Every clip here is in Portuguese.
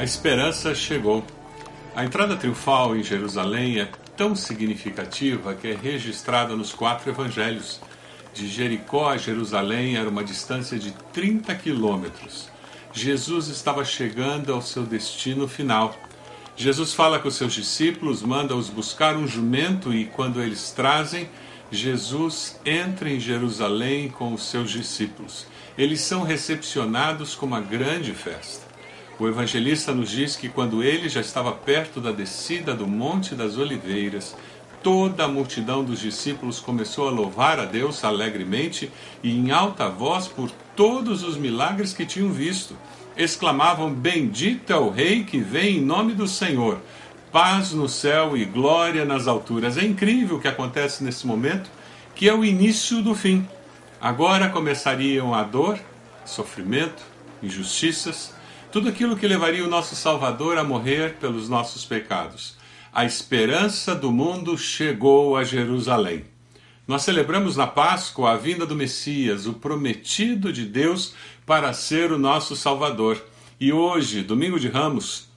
A esperança chegou. A entrada triunfal em Jerusalém é tão significativa que é registrada nos quatro evangelhos. De Jericó a Jerusalém era uma distância de 30 quilômetros. Jesus estava chegando ao seu destino final. Jesus fala com seus discípulos, manda-os buscar um jumento e, quando eles trazem, Jesus entra em Jerusalém com os seus discípulos. Eles são recepcionados com uma grande festa. O evangelista nos diz que quando ele já estava perto da descida do Monte das Oliveiras, toda a multidão dos discípulos começou a louvar a Deus alegremente e em alta voz por todos os milagres que tinham visto. Exclamavam: Bendito é o Rei que vem em nome do Senhor. Paz no céu e glória nas alturas. É incrível o que acontece nesse momento, que é o início do fim. Agora começariam a dor, sofrimento, injustiças tudo aquilo que levaria o nosso Salvador a morrer pelos nossos pecados. A esperança do mundo chegou a Jerusalém. Nós celebramos na Páscoa a vinda do Messias, o prometido de Deus para ser o nosso Salvador. E hoje, domingo de Ramos,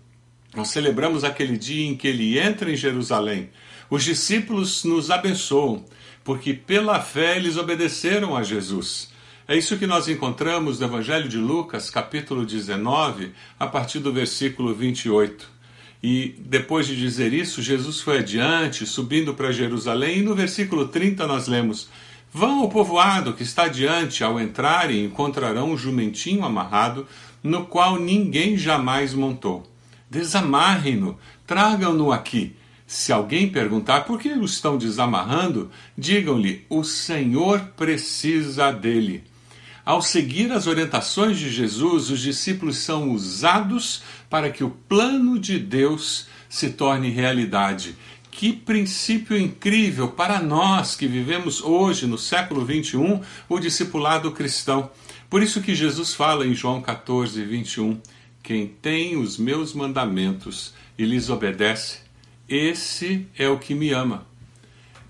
nós celebramos aquele dia em que ele entra em Jerusalém. Os discípulos nos abençoam, porque pela fé eles obedeceram a Jesus. É isso que nós encontramos no Evangelho de Lucas, capítulo 19, a partir do versículo 28. E depois de dizer isso, Jesus foi adiante, subindo para Jerusalém, e no versículo 30 nós lemos: Vão ao povoado que está adiante, ao entrarem encontrarão um jumentinho amarrado, no qual ninguém jamais montou. Desamarrem-no, tragam-no aqui. Se alguém perguntar por que o estão desamarrando, digam-lhe: O Senhor precisa dele. Ao seguir as orientações de Jesus, os discípulos são usados para que o plano de Deus se torne realidade. Que princípio incrível para nós que vivemos hoje, no século 21, o discipulado cristão. Por isso que Jesus fala em João 14, 21: Quem tem os meus mandamentos e lhes obedece, esse é o que me ama.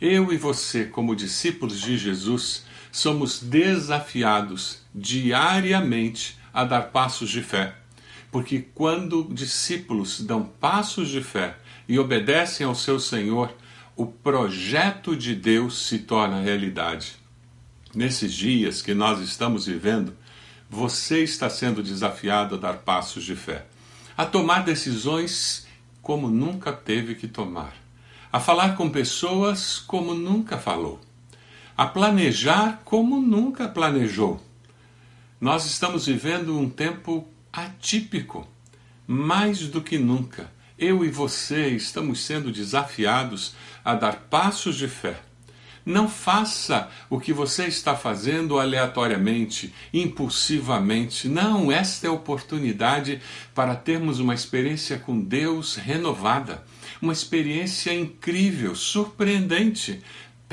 Eu e você, como discípulos de Jesus, somos desafiados diariamente a dar passos de fé. Porque quando discípulos dão passos de fé e obedecem ao seu Senhor, o projeto de Deus se torna realidade. Nesses dias que nós estamos vivendo, você está sendo desafiado a dar passos de fé, a tomar decisões como nunca teve que tomar, a falar com pessoas como nunca falou a planejar como nunca planejou. Nós estamos vivendo um tempo atípico, mais do que nunca. Eu e você estamos sendo desafiados a dar passos de fé. Não faça o que você está fazendo aleatoriamente, impulsivamente. Não, esta é a oportunidade para termos uma experiência com Deus renovada, uma experiência incrível, surpreendente,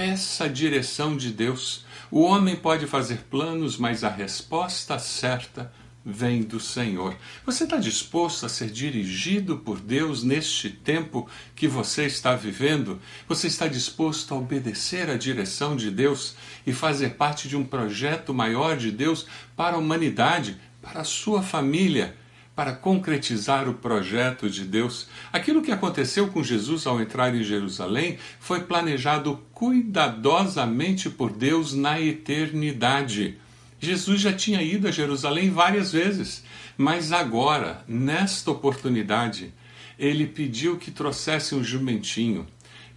Peça a direção de Deus. O homem pode fazer planos, mas a resposta certa vem do Senhor. Você está disposto a ser dirigido por Deus neste tempo que você está vivendo? Você está disposto a obedecer à direção de Deus e fazer parte de um projeto maior de Deus para a humanidade, para a sua família? Para concretizar o projeto de Deus. Aquilo que aconteceu com Jesus ao entrar em Jerusalém foi planejado cuidadosamente por Deus na eternidade. Jesus já tinha ido a Jerusalém várias vezes, mas agora, nesta oportunidade, ele pediu que trouxesse um jumentinho.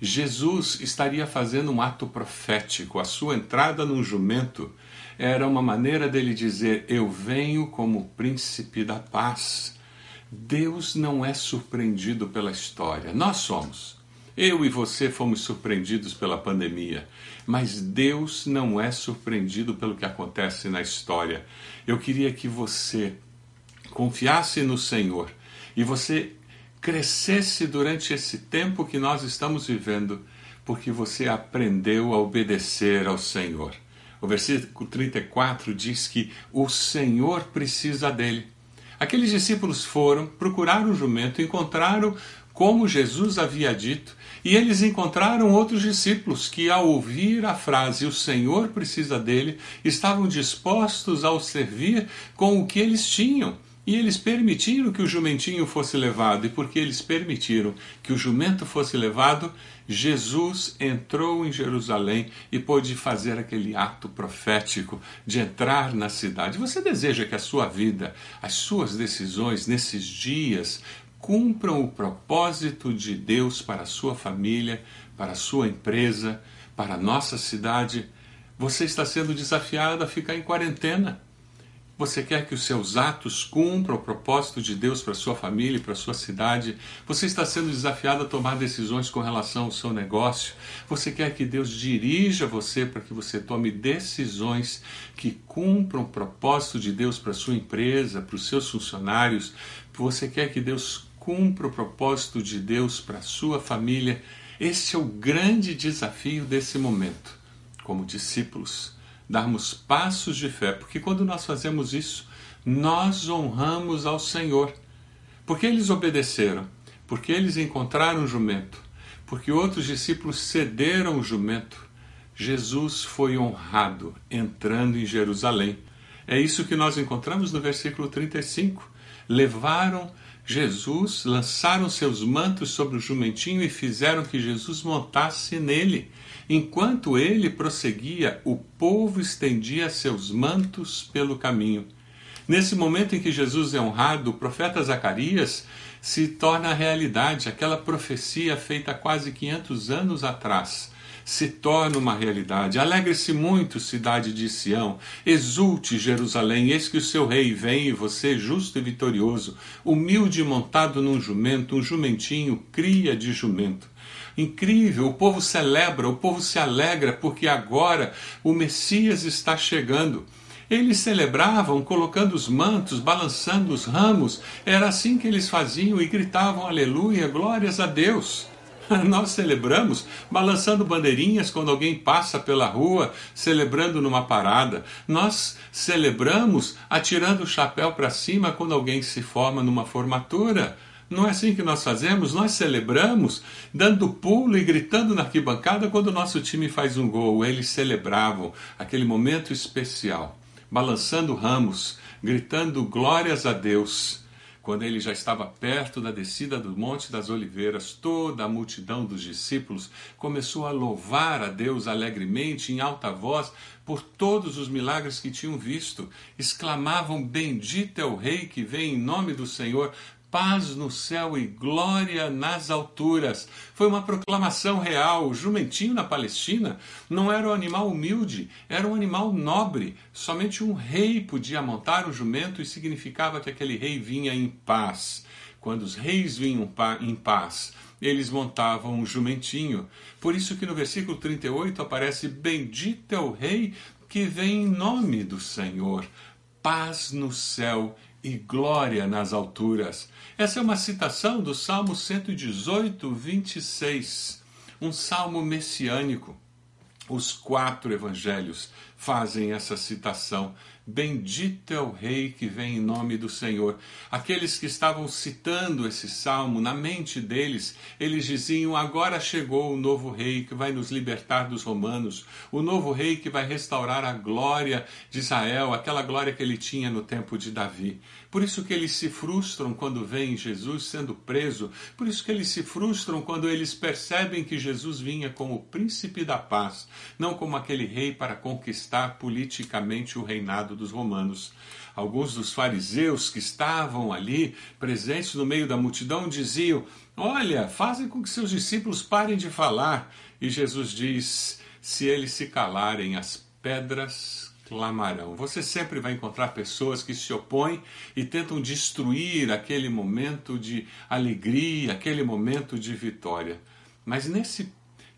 Jesus estaria fazendo um ato profético, a sua entrada num jumento era uma maneira dele dizer: Eu venho como príncipe da paz. Deus não é surpreendido pela história, nós somos. Eu e você fomos surpreendidos pela pandemia, mas Deus não é surpreendido pelo que acontece na história. Eu queria que você confiasse no Senhor e você crescesse durante esse tempo que nós estamos vivendo, porque você aprendeu a obedecer ao Senhor. O versículo 34 diz que o Senhor precisa dele. Aqueles discípulos foram, procuraram o jumento, encontraram como Jesus havia dito, e eles encontraram outros discípulos que, ao ouvir a frase o Senhor precisa dele, estavam dispostos ao servir com o que eles tinham. E eles permitiram que o jumentinho fosse levado, e porque eles permitiram que o jumento fosse levado, Jesus entrou em Jerusalém e pôde fazer aquele ato profético de entrar na cidade. Você deseja que a sua vida, as suas decisões nesses dias cumpram o propósito de Deus para a sua família, para a sua empresa, para a nossa cidade? Você está sendo desafiado a ficar em quarentena. Você quer que os seus atos cumpram o propósito de Deus para sua família para sua cidade? Você está sendo desafiado a tomar decisões com relação ao seu negócio? Você quer que Deus dirija você para que você tome decisões que cumpram o propósito de Deus para sua empresa, para os seus funcionários? Você quer que Deus cumpra o propósito de Deus para sua família? Esse é o grande desafio desse momento, como discípulos darmos passos de fé, porque quando nós fazemos isso, nós honramos ao Senhor. Porque eles obedeceram, porque eles encontraram o jumento, porque outros discípulos cederam o jumento. Jesus foi honrado entrando em Jerusalém. É isso que nós encontramos no versículo 35. Levaram Jesus, lançaram seus mantos sobre o jumentinho e fizeram que Jesus montasse nele. Enquanto ele prosseguia, o povo estendia seus mantos pelo caminho. Nesse momento em que Jesus é honrado, o profeta Zacarias se torna realidade, aquela profecia feita quase 500 anos atrás se torna uma realidade. Alegre-se muito, cidade de Sião. Exulte, Jerusalém, eis que o seu rei vem e você, justo e vitorioso, humilde montado num jumento, um jumentinho, cria de jumento. Incrível, o povo celebra, o povo se alegra, porque agora o Messias está chegando. Eles celebravam colocando os mantos, balançando os ramos, era assim que eles faziam e gritavam aleluia, glórias a Deus. Nós celebramos balançando bandeirinhas quando alguém passa pela rua, celebrando numa parada. Nós celebramos atirando o chapéu para cima quando alguém se forma numa formatura. Não é assim que nós fazemos? Nós celebramos dando pulo e gritando na arquibancada quando o nosso time faz um gol. Eles celebravam aquele momento especial, balançando ramos, gritando glórias a Deus. Quando ele já estava perto da descida do Monte das Oliveiras, toda a multidão dos discípulos começou a louvar a Deus alegremente, em alta voz, por todos os milagres que tinham visto. Exclamavam: Bendito é o Rei que vem em nome do Senhor, paz no céu e glória nas alturas. Foi uma proclamação real. O jumentinho na Palestina não era um animal humilde, era um animal nobre. Somente um rei podia montar o jumento e significava que aquele rei vinha em paz. Quando os reis vinham em paz, eles montavam um jumentinho. Por isso que no versículo 38 aparece: Bendito é o rei que vem em nome do Senhor. Paz no céu e glória nas alturas. Essa é uma citação do Salmo 118, 26, um salmo messiânico. Os quatro evangelhos fazem essa citação Bendito é o Rei que vem em nome do Senhor. Aqueles que estavam citando esse salmo, na mente deles, eles diziam: Agora chegou o novo Rei que vai nos libertar dos romanos, o novo Rei que vai restaurar a glória de Israel, aquela glória que ele tinha no tempo de Davi. Por isso que eles se frustram quando veem Jesus sendo preso, por isso que eles se frustram quando eles percebem que Jesus vinha como príncipe da paz, não como aquele rei para conquistar politicamente o reinado dos romanos. Alguns dos fariseus que estavam ali, presentes no meio da multidão, diziam: Olha, fazem com que seus discípulos parem de falar. E Jesus diz: Se eles se calarem, as pedras clamarão. Você sempre vai encontrar pessoas que se opõem e tentam destruir aquele momento de alegria, aquele momento de vitória. Mas nesse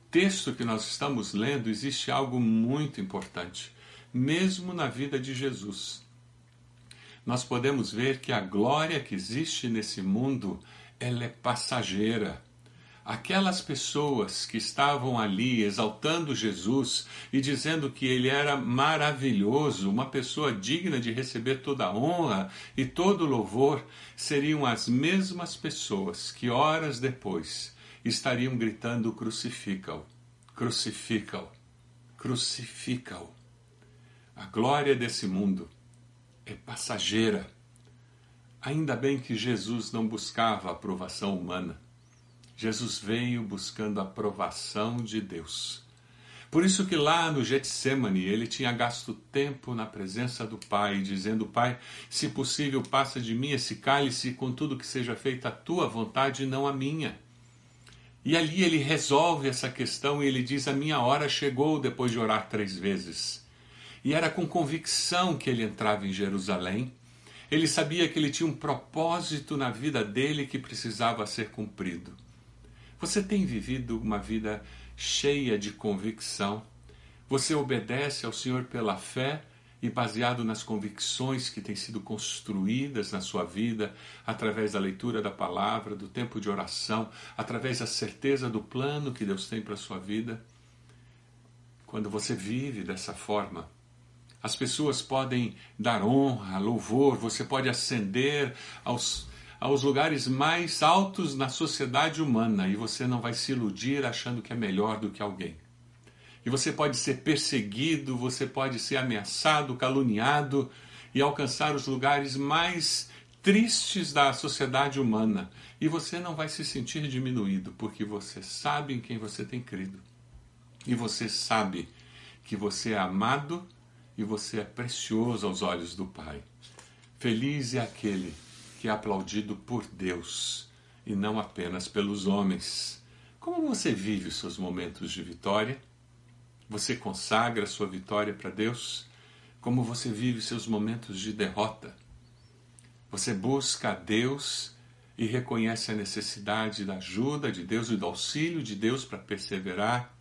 texto que nós estamos lendo existe algo muito importante mesmo na vida de Jesus. Nós podemos ver que a glória que existe nesse mundo, ela é passageira. Aquelas pessoas que estavam ali exaltando Jesus e dizendo que ele era maravilhoso, uma pessoa digna de receber toda a honra e todo o louvor, seriam as mesmas pessoas que horas depois estariam gritando: crucifica-o, crucifica-o, crucifica-o. A glória desse mundo é passageira. Ainda bem que Jesus não buscava a aprovação humana. Jesus veio buscando a aprovação de Deus. Por isso que lá no Getsemane ele tinha gasto tempo na presença do Pai, dizendo: Pai, se possível, passa de mim esse cálice, contudo que seja feita a tua vontade e não a minha. E ali ele resolve essa questão e ele diz: A minha hora chegou depois de orar três vezes. E era com convicção que ele entrava em Jerusalém. Ele sabia que ele tinha um propósito na vida dele que precisava ser cumprido. Você tem vivido uma vida cheia de convicção. Você obedece ao Senhor pela fé e baseado nas convicções que têm sido construídas na sua vida, através da leitura da palavra, do tempo de oração, através da certeza do plano que Deus tem para a sua vida. Quando você vive dessa forma, as pessoas podem dar honra, louvor, você pode ascender aos aos lugares mais altos na sociedade humana e você não vai se iludir achando que é melhor do que alguém. E você pode ser perseguido, você pode ser ameaçado, caluniado e alcançar os lugares mais tristes da sociedade humana. E você não vai se sentir diminuído, porque você sabe em quem você tem crido. E você sabe que você é amado e você é precioso aos olhos do Pai. Feliz é aquele que é aplaudido por Deus e não apenas pelos homens. Como você vive os seus momentos de vitória? Você consagra sua vitória para Deus? Como você vive seus momentos de derrota? Você busca a Deus e reconhece a necessidade da ajuda de Deus e do auxílio de Deus para perseverar?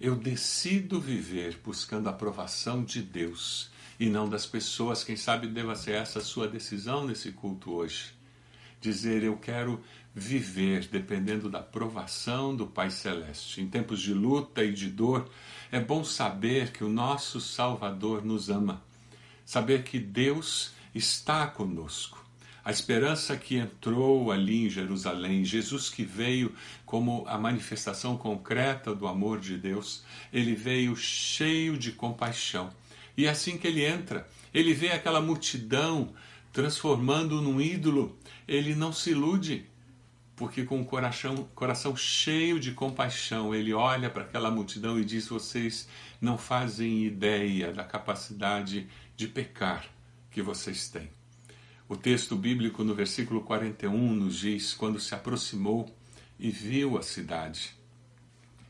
Eu decido viver buscando a aprovação de Deus e não das pessoas. Quem sabe deva ser essa a sua decisão nesse culto hoje. Dizer eu quero viver dependendo da provação do Pai Celeste. Em tempos de luta e de dor, é bom saber que o nosso Salvador nos ama. Saber que Deus está conosco. A esperança que entrou ali em Jerusalém, Jesus que veio como a manifestação concreta do amor de Deus, ele veio cheio de compaixão e é assim que ele entra, ele vê aquela multidão transformando num ídolo, ele não se ilude, porque com o coração, coração cheio de compaixão, ele olha para aquela multidão e diz: Vocês não fazem ideia da capacidade de pecar que vocês têm. O texto bíblico no versículo 41 nos diz: Quando se aproximou e viu a cidade,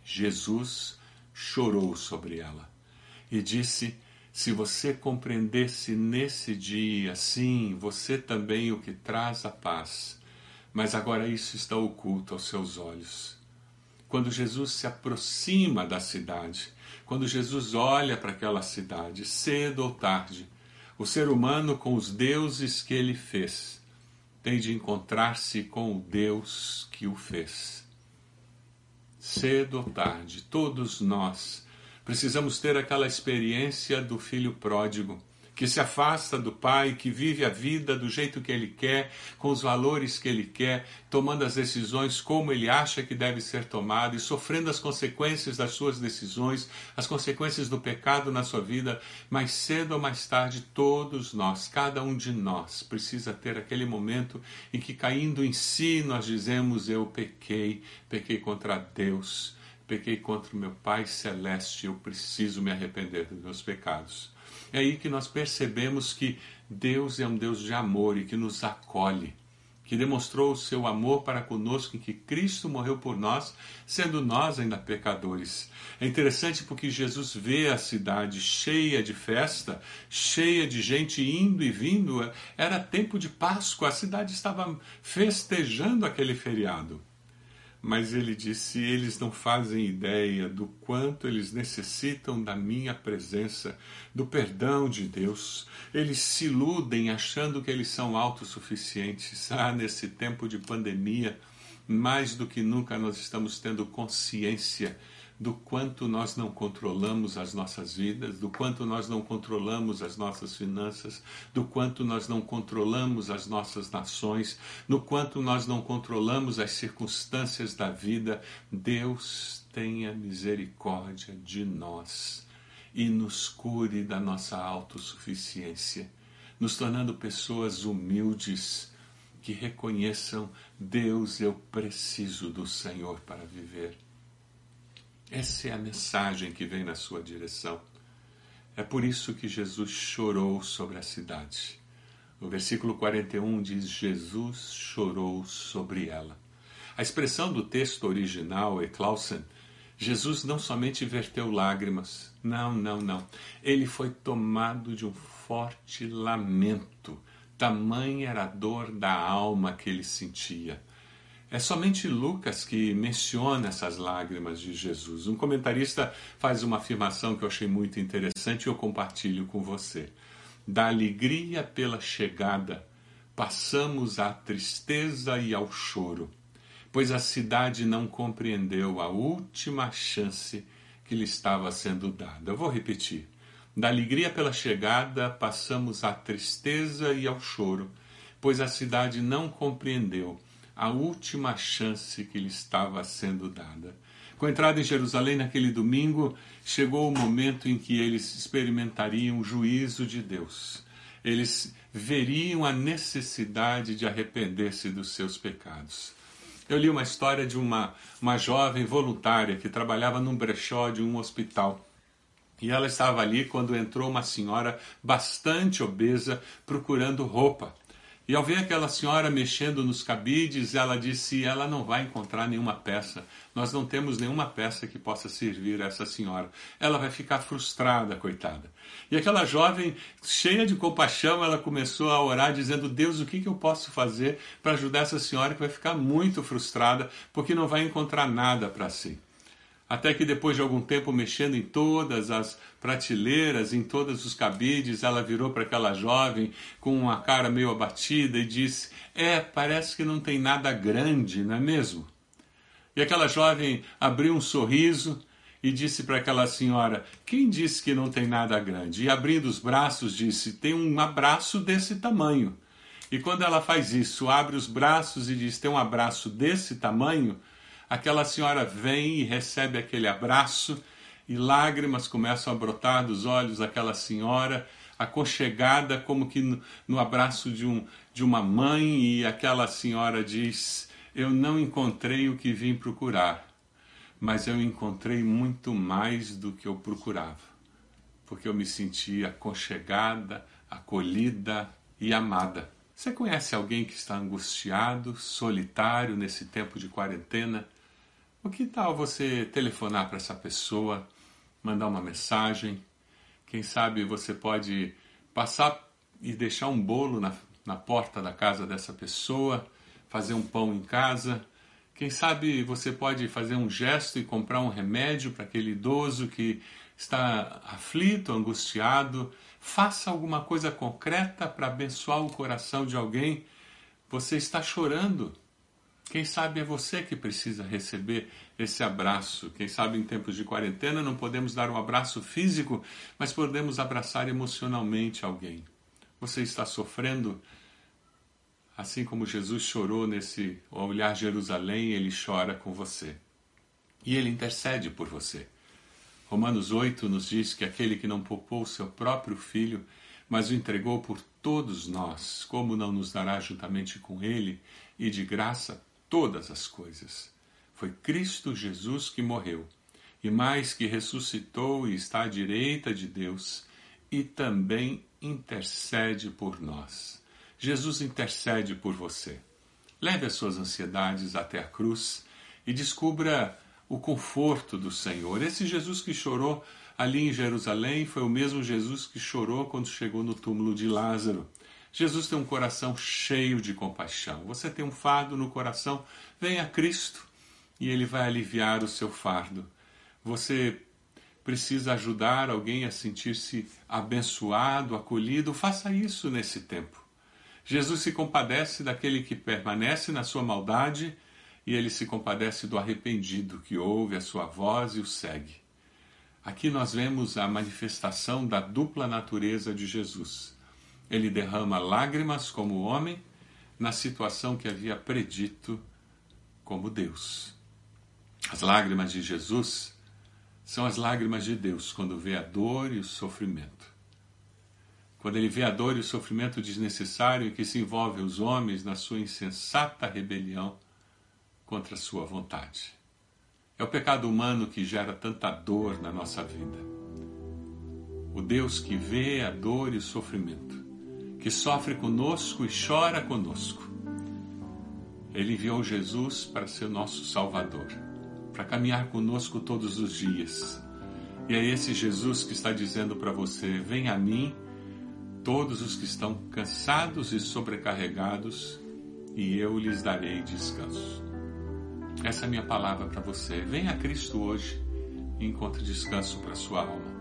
Jesus chorou sobre ela e disse: se você compreendesse nesse dia, sim, você também o que traz a paz, mas agora isso está oculto aos seus olhos. Quando Jesus se aproxima da cidade, quando Jesus olha para aquela cidade, cedo ou tarde, o ser humano com os deuses que ele fez tem de encontrar-se com o Deus que o fez. Cedo ou tarde, todos nós Precisamos ter aquela experiência do filho pródigo, que se afasta do pai, que vive a vida do jeito que ele quer, com os valores que ele quer, tomando as decisões como ele acha que deve ser tomado e sofrendo as consequências das suas decisões, as consequências do pecado na sua vida, mais cedo ou mais tarde, todos nós, cada um de nós, precisa ter aquele momento em que, caindo em si, nós dizemos: Eu pequei, pequei contra Deus pequei contra o meu Pai Celeste, eu preciso me arrepender dos meus pecados. É aí que nós percebemos que Deus é um Deus de amor e que nos acolhe, que demonstrou o seu amor para conosco em que Cristo morreu por nós, sendo nós ainda pecadores. É interessante porque Jesus vê a cidade cheia de festa, cheia de gente indo e vindo. Era tempo de Páscoa, a cidade estava festejando aquele feriado mas ele disse: eles não fazem ideia do quanto eles necessitam da minha presença, do perdão de Deus. Eles se iludem achando que eles são autossuficientes. Ah, nesse tempo de pandemia, mais do que nunca nós estamos tendo consciência do quanto nós não controlamos as nossas vidas, do quanto nós não controlamos as nossas finanças, do quanto nós não controlamos as nossas nações, no quanto nós não controlamos as circunstâncias da vida. Deus tenha misericórdia de nós e nos cure da nossa autossuficiência. nos tornando pessoas humildes que reconheçam: Deus, eu preciso do Senhor para viver. Essa é a mensagem que vem na sua direção. É por isso que Jesus chorou sobre a cidade. O versículo 41 diz: Jesus chorou sobre ela. A expressão do texto original, Eclausen, Jesus não somente verteu lágrimas, não, não, não. Ele foi tomado de um forte lamento. Tamanha era a dor da alma que ele sentia. É somente Lucas que menciona essas lágrimas de Jesus. Um comentarista faz uma afirmação que eu achei muito interessante e eu compartilho com você. Da alegria pela chegada, passamos à tristeza e ao choro, pois a cidade não compreendeu a última chance que lhe estava sendo dada. Eu vou repetir. Da alegria pela chegada, passamos à tristeza e ao choro, pois a cidade não compreendeu a última chance que lhe estava sendo dada. Com a entrada em Jerusalém naquele domingo, chegou o momento em que eles experimentariam o juízo de Deus. Eles veriam a necessidade de arrepender-se dos seus pecados. Eu li uma história de uma, uma jovem voluntária que trabalhava num brechó de um hospital. E ela estava ali quando entrou uma senhora bastante obesa procurando roupa. E ao ver aquela senhora mexendo nos cabides, ela disse: ela não vai encontrar nenhuma peça. Nós não temos nenhuma peça que possa servir a essa senhora. Ela vai ficar frustrada, coitada. E aquela jovem, cheia de compaixão, ela começou a orar, dizendo: Deus, o que, que eu posso fazer para ajudar essa senhora que vai ficar muito frustrada porque não vai encontrar nada para si? Até que depois de algum tempo mexendo em todas as prateleiras, em todos os cabides, ela virou para aquela jovem com uma cara meio abatida e disse: É, parece que não tem nada grande, não é mesmo? E aquela jovem abriu um sorriso e disse para aquela senhora: Quem disse que não tem nada grande? E abrindo os braços, disse: Tem um abraço desse tamanho. E quando ela faz isso, abre os braços e diz: Tem um abraço desse tamanho aquela senhora vem e recebe aquele abraço e lágrimas começam a brotar dos olhos daquela senhora, aconchegada como que no, no abraço de, um, de uma mãe, e aquela senhora diz: Eu não encontrei o que vim procurar, mas eu encontrei muito mais do que eu procurava, porque eu me senti aconchegada, acolhida e amada. Você conhece alguém que está angustiado, solitário nesse tempo de quarentena? Que tal você telefonar para essa pessoa, mandar uma mensagem? Quem sabe você pode passar e deixar um bolo na, na porta da casa dessa pessoa, fazer um pão em casa. Quem sabe você pode fazer um gesto e comprar um remédio para aquele idoso que está aflito, angustiado. Faça alguma coisa concreta para abençoar o coração de alguém. Você está chorando quem sabe é você que precisa receber esse abraço. Quem sabe em tempos de quarentena não podemos dar um abraço físico, mas podemos abraçar emocionalmente alguém. Você está sofrendo? Assim como Jesus chorou nesse olhar Jerusalém, ele chora com você. E ele intercede por você. Romanos 8 nos diz que aquele que não poupou seu próprio filho, mas o entregou por todos nós, como não nos dará juntamente com ele e de graça todas as coisas. Foi Cristo Jesus que morreu, e mais que ressuscitou e está à direita de Deus, e também intercede por nós. Jesus intercede por você. Leve as suas ansiedades até a cruz e descubra o conforto do Senhor. Esse Jesus que chorou ali em Jerusalém foi o mesmo Jesus que chorou quando chegou no túmulo de Lázaro. Jesus tem um coração cheio de compaixão. Você tem um fardo no coração, venha a Cristo e Ele vai aliviar o seu fardo. Você precisa ajudar alguém a sentir-se abençoado, acolhido, faça isso nesse tempo. Jesus se compadece daquele que permanece na sua maldade e ele se compadece do arrependido que ouve a sua voz e o segue. Aqui nós vemos a manifestação da dupla natureza de Jesus ele derrama lágrimas como homem na situação que havia predito como Deus. As lágrimas de Jesus são as lágrimas de Deus quando vê a dor e o sofrimento. quando ele vê a dor e o sofrimento desnecessário em que se envolvem os homens na sua insensata rebelião contra a sua vontade. É o pecado humano que gera tanta dor na nossa vida. O Deus que vê a dor e o sofrimento, que sofre conosco e chora conosco. Ele enviou Jesus para ser nosso Salvador, para caminhar conosco todos os dias. E é esse Jesus que está dizendo para você: vem a mim todos os que estão cansados e sobrecarregados, e eu lhes darei descanso. Essa é a minha palavra para você. Venha a Cristo hoje e encontre descanso para sua alma.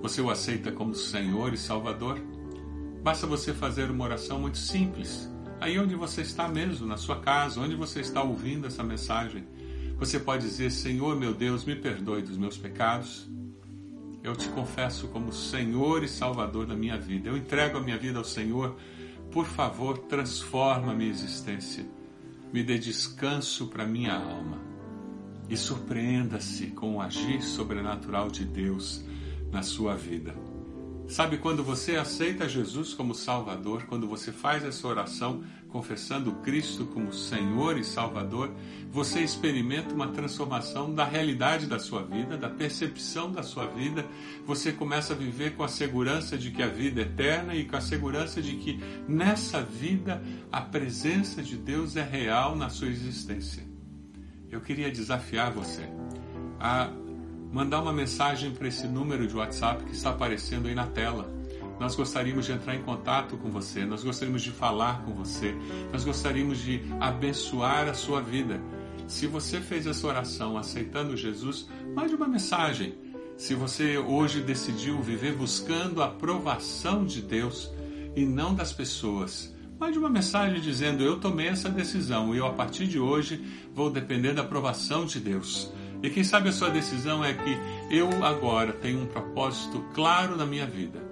Você o aceita como Senhor e Salvador? Basta você fazer uma oração muito simples. Aí onde você está mesmo, na sua casa, onde você está ouvindo essa mensagem, você pode dizer: Senhor meu Deus, me perdoe dos meus pecados eu te confesso como Senhor e Salvador da minha vida. Eu entrego a minha vida ao Senhor. Por favor, transforma a minha existência. Me dê descanso para minha alma. E surpreenda-se com o agir sobrenatural de Deus na sua vida. Sabe quando você aceita Jesus como Salvador, quando você faz essa oração confessando Cristo como Senhor e Salvador, você experimenta uma transformação da realidade da sua vida, da percepção da sua vida. Você começa a viver com a segurança de que a vida é eterna e com a segurança de que nessa vida a presença de Deus é real na sua existência. Eu queria desafiar você a mandar uma mensagem para esse número de WhatsApp que está aparecendo aí na tela. Nós gostaríamos de entrar em contato com você, nós gostaríamos de falar com você, nós gostaríamos de abençoar a sua vida. Se você fez essa oração aceitando Jesus, mande uma mensagem. Se você hoje decidiu viver buscando a aprovação de Deus e não das pessoas, mande uma mensagem dizendo: Eu tomei essa decisão e eu, a partir de hoje, vou depender da aprovação de Deus. E quem sabe a sua decisão é que eu agora tenho um propósito claro na minha vida,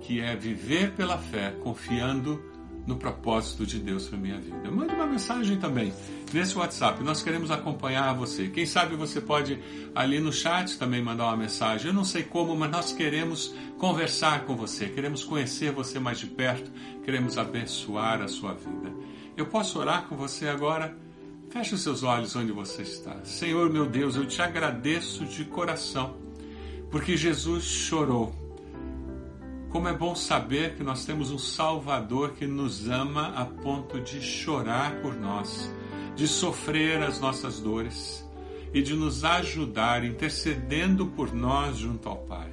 que é viver pela fé, confiando no propósito de Deus para minha vida. Mande uma mensagem também nesse WhatsApp. Nós queremos acompanhar você. Quem sabe você pode ali no chat também mandar uma mensagem. Eu não sei como, mas nós queremos conversar com você, queremos conhecer você mais de perto, queremos abençoar a sua vida. Eu posso orar com você agora? Feche os seus olhos onde você está. Senhor meu Deus, eu te agradeço de coração, porque Jesus chorou. Como é bom saber que nós temos um Salvador que nos ama a ponto de chorar por nós, de sofrer as nossas dores e de nos ajudar intercedendo por nós junto ao Pai.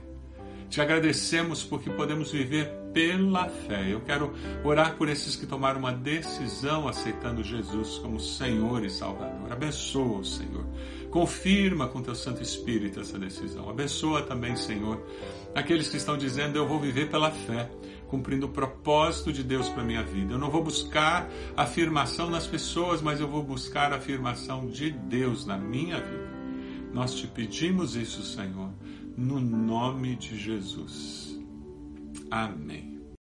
Te agradecemos porque podemos viver pela fé. Eu quero orar por esses que tomaram uma decisão aceitando Jesus como Senhor e Salvador. Abençoa, Senhor. Confirma com teu Santo Espírito essa decisão. Abençoa também, Senhor, aqueles que estão dizendo: Eu vou viver pela fé, cumprindo o propósito de Deus para minha vida. Eu não vou buscar afirmação nas pessoas, mas eu vou buscar a afirmação de Deus na minha vida. Nós te pedimos isso, Senhor no nome de Jesus. Amém.